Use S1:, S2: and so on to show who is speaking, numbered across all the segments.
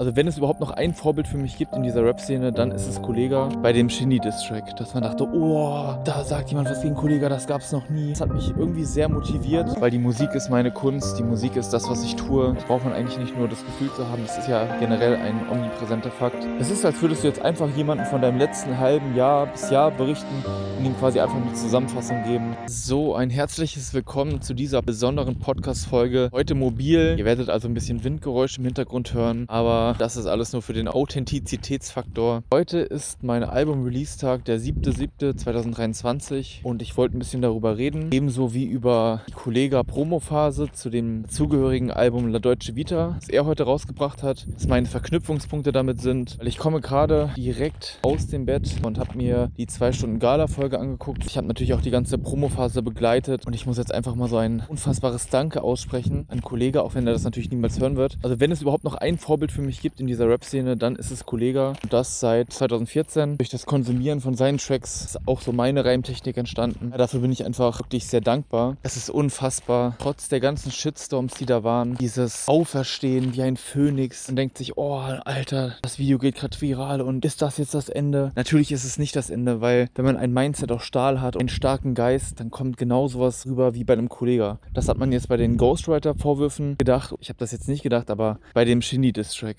S1: Also wenn es überhaupt noch ein Vorbild für mich gibt in dieser Rap-Szene, dann ist es Kollega bei dem Shindy-Distrack. Dass man dachte, oh, da sagt jemand was gegen Kollega, das gab es noch nie. Das hat mich irgendwie sehr motiviert, weil die Musik ist meine Kunst, die Musik ist das, was ich tue. Da braucht man eigentlich nicht nur das Gefühl zu haben, das ist ja generell ein omnipräsenter Fakt. Es ist, als würdest du jetzt einfach jemanden von deinem letzten halben Jahr bis Jahr berichten und ihm quasi einfach eine Zusammenfassung geben. So, ein herzliches Willkommen zu dieser besonderen Podcast-Folge. Heute mobil. Ihr werdet also ein bisschen Windgeräusche im Hintergrund hören, aber das ist alles nur für den Authentizitätsfaktor. Heute ist mein Album-Release-Tag, der 7.7.2023 und ich wollte ein bisschen darüber reden, ebenso wie über die Kollega-Promo-Phase zu dem zugehörigen Album La Deutsche Vita, das er heute rausgebracht hat, was meine Verknüpfungspunkte damit sind, weil ich komme gerade direkt aus dem Bett und habe mir die zwei Stunden Gala-Folge angeguckt. Ich habe natürlich auch die ganze Promo-Phase begleitet und ich muss jetzt einfach mal so ein unfassbares Danke aussprechen an Kollege, auch wenn er das natürlich niemals hören wird. Also wenn es überhaupt noch ein Vorbild für mich gibt in dieser Rap-Szene, dann ist es Kollega. Und das seit 2014. Durch das Konsumieren von seinen Tracks ist auch so meine Reimtechnik entstanden. Dafür bin ich einfach wirklich sehr dankbar. Es ist unfassbar. Trotz der ganzen Shitstorms, die da waren, dieses Auferstehen wie ein Phönix und denkt sich, oh, Alter, das Video geht gerade viral und ist das jetzt das Ende? Natürlich ist es nicht das Ende, weil wenn man ein Mindset aus Stahl hat und einen starken Geist, dann kommt genau sowas rüber wie bei einem Kollegen. Das hat man jetzt bei den Ghostwriter-Vorwürfen gedacht. Ich habe das jetzt nicht gedacht, aber bei dem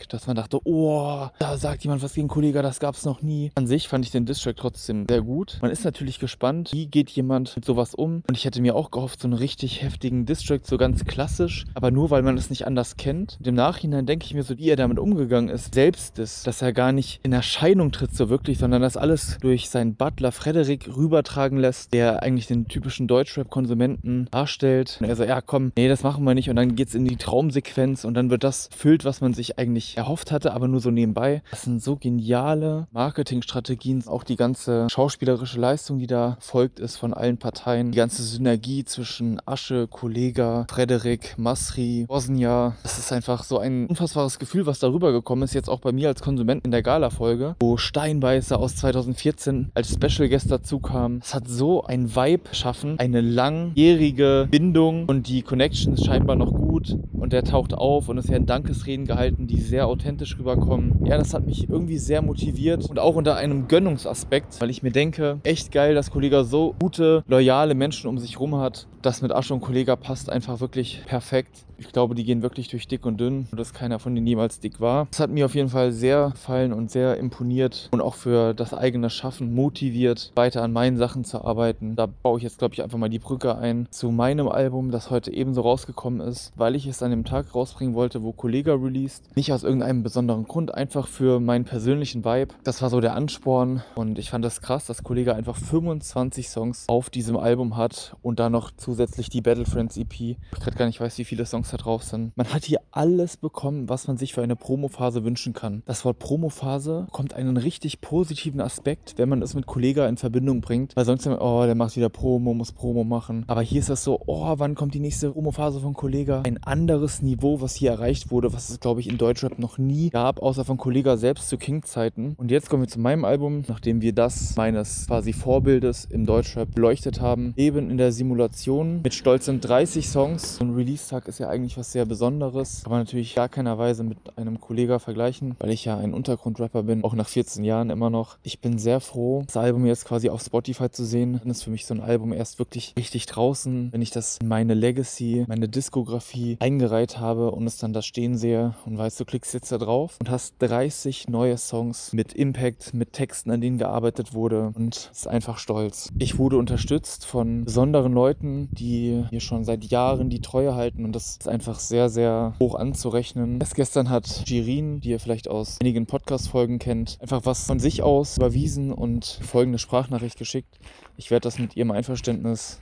S1: Shindy-Distrack, dass man dachte, oh, da sagt jemand was gegen Kollege, das gab es noch nie. An sich fand ich den Distrack trotzdem sehr gut. Man ist natürlich gespannt, wie geht jemand mit sowas um. Und ich hätte mir auch gehofft, so einen richtig heftigen Distrack, so ganz klassisch, aber nur weil man es nicht anders kennt. Im Nachhinein denke ich mir so, wie er damit umgegangen ist, selbst ist, dass er gar nicht in Erscheinung tritt so wirklich, sondern das alles durch seinen Butler Frederik rübertragen lässt, der eigentlich den typischen Deutschrap-Konsumenten darstellt. Und er so, ja komm, nee, das machen wir nicht. Und dann geht es in die Traumsequenz und dann wird das füllt, was man sich eigentlich erhofft hatte, aber nur so nebenbei. Das sind so geniale Marketingstrategien, auch die ganze schauspielerische Leistung, die da folgt ist von allen Parteien, die ganze Synergie zwischen Asche, Kollega, Frederik, Masri, Bosnia. Das ist einfach so ein unfassbares Gefühl, was darüber gekommen ist, jetzt auch bei mir als Konsument in der Gala-Folge, wo Steinbeißer aus 2014 als Special Guest dazu kam. Es hat so ein Vibe geschaffen, eine langjährige Bindung und die Connection ist scheinbar noch gut und der taucht auf und es werden Dankesreden gehalten, die sehr authentisch rüberkommen. Ja, das hat mich irgendwie sehr motiviert und auch unter einem Gönnungsaspekt, weil ich mir denke, echt geil, dass Kollega so gute, loyale Menschen um sich rum hat. Das mit Asche und Kollega passt einfach wirklich perfekt. Ich glaube, die gehen wirklich durch dick und dünn, dass keiner von denen jemals dick war. Das hat mir auf jeden Fall sehr gefallen und sehr imponiert und auch für das eigene Schaffen motiviert, weiter an meinen Sachen zu arbeiten. Da baue ich jetzt, glaube ich, einfach mal die Brücke ein zu meinem Album, das heute ebenso rausgekommen ist, weil ich es an dem Tag rausbringen wollte, wo Kollega released. Nicht aus irgendeinem besonderen Grund, einfach für meinen persönlichen Vibe. Das war so der Ansporn und ich fand das krass, dass Kollega einfach 25 Songs auf diesem Album hat und da noch zusätzlich die Battle Friends EP. Ich gerade gar nicht weiß, wie viele Songs da drauf sind. Man hat hier alles bekommen, was man sich für eine Promophase wünschen kann. Das Wort Promophase kommt einen richtig positiven Aspekt, wenn man es mit Kollega in Verbindung bringt, weil sonst oh, der macht wieder Promo, muss Promo machen. Aber hier ist das so, oh, wann kommt die nächste Promophase von Kollega? Ein anderes Niveau, was hier erreicht wurde, was es, glaube ich, in Deutschrap noch nie gab, außer von Kollega selbst zu King-Zeiten. Und jetzt kommen wir zu meinem Album, nachdem wir das meines quasi Vorbildes im Deutschrap beleuchtet haben, eben in der Simulation mit stolzen 30 Songs. So ein Release-Tag ist ja eigentlich was sehr Besonderes, man natürlich gar keiner Weise mit einem Kollega vergleichen, weil ich ja ein Untergrundrapper bin, auch nach 14 Jahren immer noch. Ich bin sehr froh, das Album jetzt quasi auf Spotify zu sehen. Dann ist für mich so ein Album erst wirklich richtig draußen, wenn ich das in meine Legacy, meine Diskografie eingereiht habe und es dann da stehen sehe und weißt, du klickst jetzt da drauf und hast 30 neue Songs mit Impact, mit Texten, an denen gearbeitet wurde und ist einfach stolz. Ich wurde unterstützt von besonderen Leuten, die hier schon seit Jahren die Treue halten und das ist einfach sehr, sehr hoch anzurechnen. Erst gestern hat Jirin, die ihr vielleicht aus einigen Podcast-Folgen kennt, einfach was von sich aus überwiesen und folgende Sprachnachricht geschickt. Ich werde das mit ihrem Einverständnis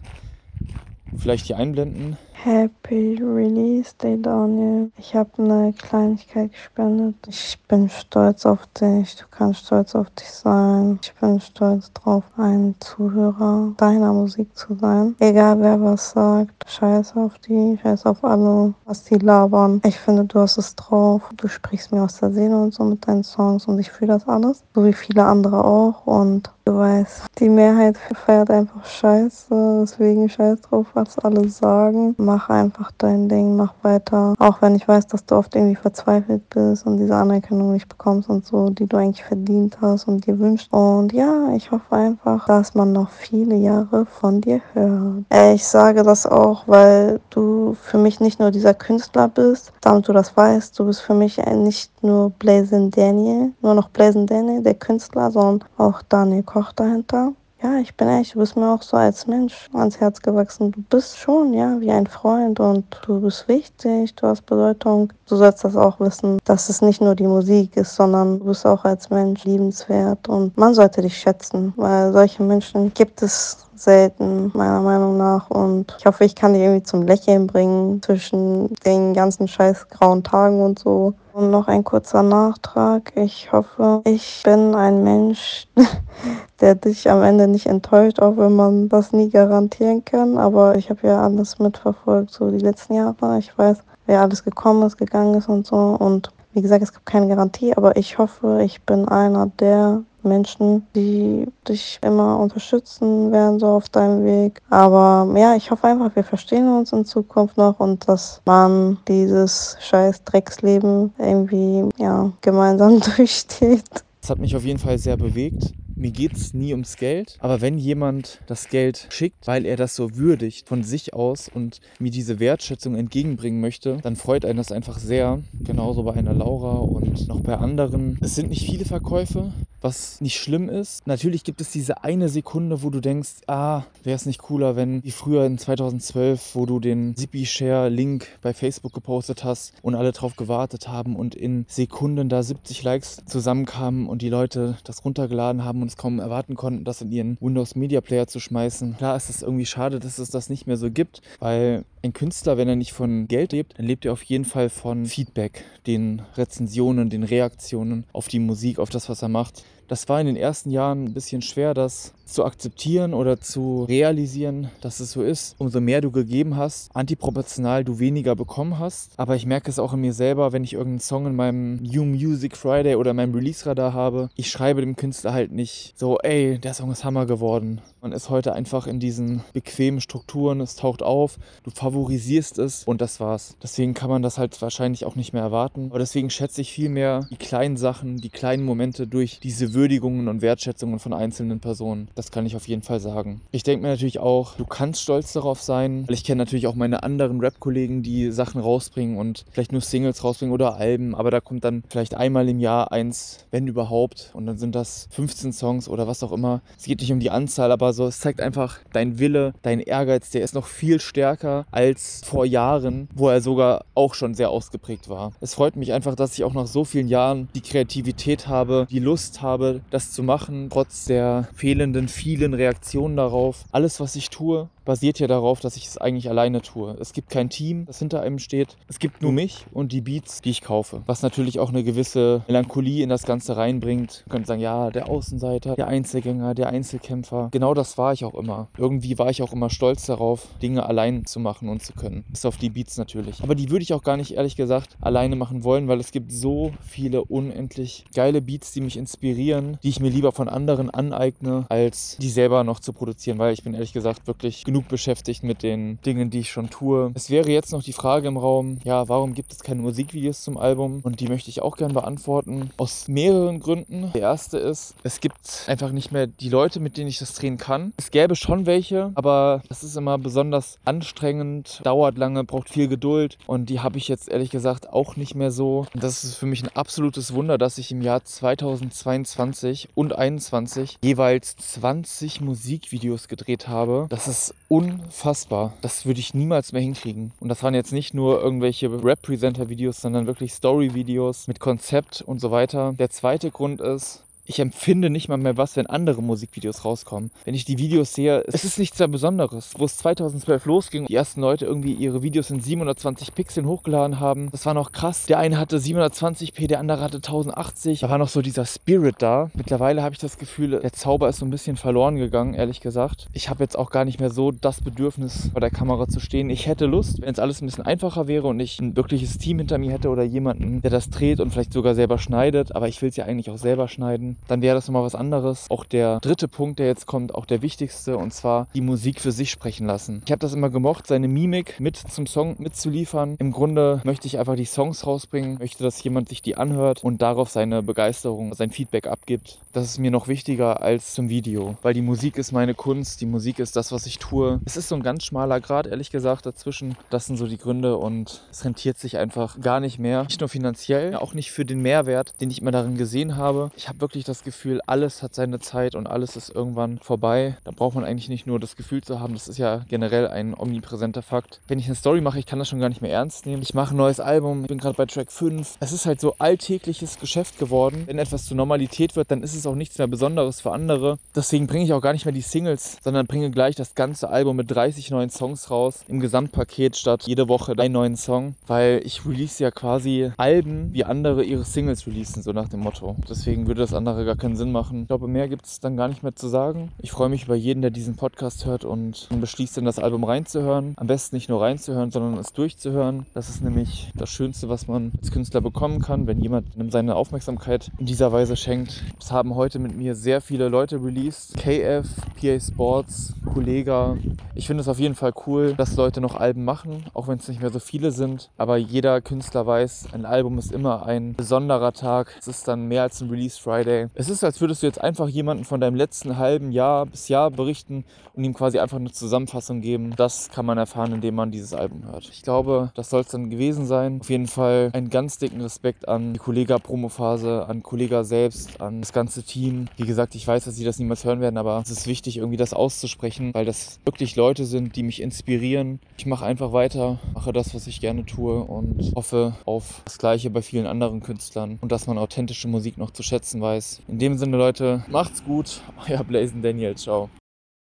S1: vielleicht hier einblenden.
S2: Happy Release Day, Daniel. Ich habe eine Kleinigkeit gespendet. Ich bin stolz auf dich. Du kannst stolz auf dich sein. Ich bin stolz drauf, ein Zuhörer deiner Musik zu sein. Egal wer was sagt, scheiß auf die, scheiß auf alle, was die labern. Ich finde, du hast es drauf. Du sprichst mir aus der Seele und so mit deinen Songs und ich fühle das alles. So wie viele andere auch. Und Weißt, die Mehrheit feiert einfach Scheiße, deswegen scheiß drauf, was alle sagen. Mach einfach dein Ding, mach weiter. Auch wenn ich weiß, dass du oft irgendwie verzweifelt bist und diese Anerkennung nicht bekommst und so, die du eigentlich verdient hast und dir wünschst. Und ja, ich hoffe einfach, dass man noch viele Jahre von dir hört. Äh, ich sage das auch, weil du für mich nicht nur dieser Künstler bist, damit du das weißt, du bist für mich nicht nur Blazing Daniel, nur noch Blazing Daniel, der Künstler, sondern auch Daniel Koch dahinter. Ja, ich bin ehrlich, du bist mir auch so als Mensch ans Herz gewachsen. Du bist schon, ja, wie ein Freund und du bist wichtig, du hast Bedeutung. Du sollst das auch wissen, dass es nicht nur die Musik ist, sondern du bist auch als Mensch liebenswert und man sollte dich schätzen, weil solche Menschen gibt es selten, meiner Meinung nach. Und ich hoffe, ich kann dich irgendwie zum Lächeln bringen zwischen den ganzen scheiß grauen Tagen und so. Und noch ein kurzer Nachtrag. Ich hoffe, ich bin ein Mensch, der dich am Ende nicht enttäuscht, auch wenn man das nie garantieren kann. Aber ich habe ja alles mitverfolgt, so die letzten Jahre. Ich weiß, wer alles gekommen ist, gegangen ist und so. Und wie gesagt, es gibt keine Garantie, aber ich hoffe, ich bin einer der Menschen, die dich immer unterstützen werden, so auf deinem Weg. Aber ja, ich hoffe einfach, wir verstehen uns in Zukunft noch und dass man dieses scheiß Drecksleben irgendwie, ja, gemeinsam durchsteht.
S1: Das hat mich auf jeden Fall sehr bewegt. Mir geht es nie ums Geld, aber wenn jemand das Geld schickt, weil er das so würdigt von sich aus und mir diese Wertschätzung entgegenbringen möchte, dann freut einen das einfach sehr. Genauso bei einer Laura und noch bei anderen. Es sind nicht viele Verkäufe, was nicht schlimm ist. Natürlich gibt es diese eine Sekunde, wo du denkst, ah, wäre es nicht cooler, wenn wie früher in 2012, wo du den Zippy-Share-Link bei Facebook gepostet hast und alle drauf gewartet haben und in Sekunden da 70 Likes zusammenkamen und die Leute das runtergeladen haben und es kaum erwarten konnten, das in ihren Windows Media Player zu schmeißen. Klar ist es irgendwie schade, dass es das nicht mehr so gibt, weil ein Künstler, wenn er nicht von Geld lebt, dann lebt er auf jeden Fall von Feedback, den Rezensionen, den Reaktionen auf die Musik, auf das, was er macht. Das war in den ersten Jahren ein bisschen schwer, das zu akzeptieren oder zu realisieren, dass es so ist. Umso mehr du gegeben hast, antiproportional du weniger bekommen hast. Aber ich merke es auch in mir selber, wenn ich irgendeinen Song in meinem New Music Friday oder meinem Release-Radar habe. Ich schreibe dem Künstler halt nicht so, ey, der Song ist Hammer geworden. Man ist heute einfach in diesen bequemen Strukturen, es taucht auf, du favorisierst es und das war's. Deswegen kann man das halt wahrscheinlich auch nicht mehr erwarten. Aber deswegen schätze ich viel mehr die kleinen Sachen, die kleinen Momente durch diese Würdigungen und Wertschätzungen von einzelnen Personen. Das kann ich auf jeden Fall sagen. Ich denke mir natürlich auch, du kannst stolz darauf sein, weil ich kenne natürlich auch meine anderen Rap-Kollegen, die Sachen rausbringen und vielleicht nur Singles rausbringen oder Alben, aber da kommt dann vielleicht einmal im Jahr eins, wenn überhaupt, und dann sind das 15 Songs oder was auch immer. Es geht nicht um die Anzahl, aber so, es zeigt einfach dein Wille, dein Ehrgeiz, der ist noch viel stärker als vor Jahren, wo er sogar auch schon sehr ausgeprägt war. Es freut mich einfach, dass ich auch nach so vielen Jahren die Kreativität habe, die Lust habe, das zu machen, trotz der fehlenden vielen Reaktionen darauf. Alles, was ich tue, basiert ja darauf, dass ich es eigentlich alleine tue. Es gibt kein Team, das hinter einem steht. Es gibt nur mich und die Beats, die ich kaufe. Was natürlich auch eine gewisse Melancholie in das Ganze reinbringt. Man könnte sagen, ja, der Außenseiter, der Einzelgänger, der Einzelkämpfer. Genau das war ich auch immer. Irgendwie war ich auch immer stolz darauf, Dinge allein zu machen und zu können. Bis auf die Beats natürlich. Aber die würde ich auch gar nicht, ehrlich gesagt, alleine machen wollen, weil es gibt so viele unendlich geile Beats, die mich inspirieren, die ich mir lieber von anderen aneigne, als die selber noch zu produzieren, weil ich bin ehrlich gesagt wirklich genug genug beschäftigt mit den Dingen, die ich schon tue. Es wäre jetzt noch die Frage im Raum, ja, warum gibt es keine Musikvideos zum Album? Und die möchte ich auch gerne beantworten. Aus mehreren Gründen. Der erste ist, es gibt einfach nicht mehr die Leute, mit denen ich das drehen kann. Es gäbe schon welche, aber das ist immer besonders anstrengend, dauert lange, braucht viel Geduld. Und die habe ich jetzt ehrlich gesagt auch nicht mehr so. Und das ist für mich ein absolutes Wunder, dass ich im Jahr 2022 und 2021 jeweils 20 Musikvideos gedreht habe. Das ist unfassbar. Das würde ich niemals mehr hinkriegen. Und das waren jetzt nicht nur irgendwelche Rap-Presenter-Videos, sondern wirklich Story-Videos mit Konzept und so weiter. Der zweite Grund ist, ich empfinde nicht mal mehr was, wenn andere Musikvideos rauskommen. Wenn ich die Videos sehe, es ist nichts sehr Besonderes. Wo es 2012 losging, die ersten Leute irgendwie ihre Videos in 720 Pixeln hochgeladen haben, das war noch krass. Der eine hatte 720p, der andere hatte 1080. Da war noch so dieser Spirit da. Mittlerweile habe ich das Gefühl, der Zauber ist so ein bisschen verloren gegangen, ehrlich gesagt. Ich habe jetzt auch gar nicht mehr so das Bedürfnis, vor der Kamera zu stehen. Ich hätte Lust, wenn es alles ein bisschen einfacher wäre und ich ein wirkliches Team hinter mir hätte oder jemanden, der das dreht und vielleicht sogar selber schneidet. Aber ich will es ja eigentlich auch selber schneiden. Dann wäre das nochmal was anderes. Auch der dritte Punkt, der jetzt kommt, auch der wichtigste, und zwar die Musik für sich sprechen lassen. Ich habe das immer gemocht, seine Mimik mit zum Song mitzuliefern. Im Grunde möchte ich einfach die Songs rausbringen, möchte, dass jemand sich die anhört und darauf seine Begeisterung, sein Feedback abgibt. Das ist mir noch wichtiger als zum Video, weil die Musik ist meine Kunst, die Musik ist das, was ich tue. Es ist so ein ganz schmaler Grad, ehrlich gesagt, dazwischen. Das sind so die Gründe und es rentiert sich einfach gar nicht mehr. Nicht nur finanziell, auch nicht für den Mehrwert, den ich immer darin gesehen habe. Ich habe wirklich das Gefühl, alles hat seine Zeit und alles ist irgendwann vorbei. Da braucht man eigentlich nicht nur das Gefühl zu haben, das ist ja generell ein omnipräsenter Fakt. Wenn ich eine Story mache, ich kann das schon gar nicht mehr ernst nehmen. Ich mache ein neues Album, bin gerade bei Track 5. Es ist halt so alltägliches Geschäft geworden. Wenn etwas zur Normalität wird, dann ist es auch nichts mehr Besonderes für andere. Deswegen bringe ich auch gar nicht mehr die Singles, sondern bringe gleich das ganze Album mit 30 neuen Songs raus im Gesamtpaket statt jede Woche einen neuen Song, weil ich release ja quasi Alben, wie andere ihre Singles releasen, so nach dem Motto. Deswegen würde das andere gar keinen Sinn machen. Ich glaube, mehr gibt es dann gar nicht mehr zu sagen. Ich freue mich über jeden, der diesen Podcast hört und beschließt, in das Album reinzuhören. Am besten nicht nur reinzuhören, sondern es durchzuhören. Das ist nämlich das Schönste, was man als Künstler bekommen kann, wenn jemand einem seine Aufmerksamkeit in dieser Weise schenkt. Es haben heute mit mir sehr viele Leute released. KF, PA Sports, Kollega. Ich finde es auf jeden Fall cool, dass Leute noch Alben machen, auch wenn es nicht mehr so viele sind. Aber jeder Künstler weiß, ein Album ist immer ein besonderer Tag. Es ist dann mehr als ein Release Friday. Es ist, als würdest du jetzt einfach jemanden von deinem letzten halben Jahr bis Jahr berichten und ihm quasi einfach eine Zusammenfassung geben. Das kann man erfahren, indem man dieses Album hört. Ich glaube, das soll es dann gewesen sein. Auf jeden Fall einen ganz dicken Respekt an die Kollega-Promophase, an Kollega selbst, an das ganze Team. Wie gesagt, ich weiß, dass sie das niemals hören werden, aber es ist wichtig, irgendwie das auszusprechen, weil das wirklich Leute sind, die mich inspirieren. Ich mache einfach weiter, mache das, was ich gerne tue und hoffe auf das Gleiche bei vielen anderen Künstlern und dass man authentische Musik noch zu schätzen weiß. In dem Sinne, Leute, macht's gut. Euer Blazen Daniel. Ciao.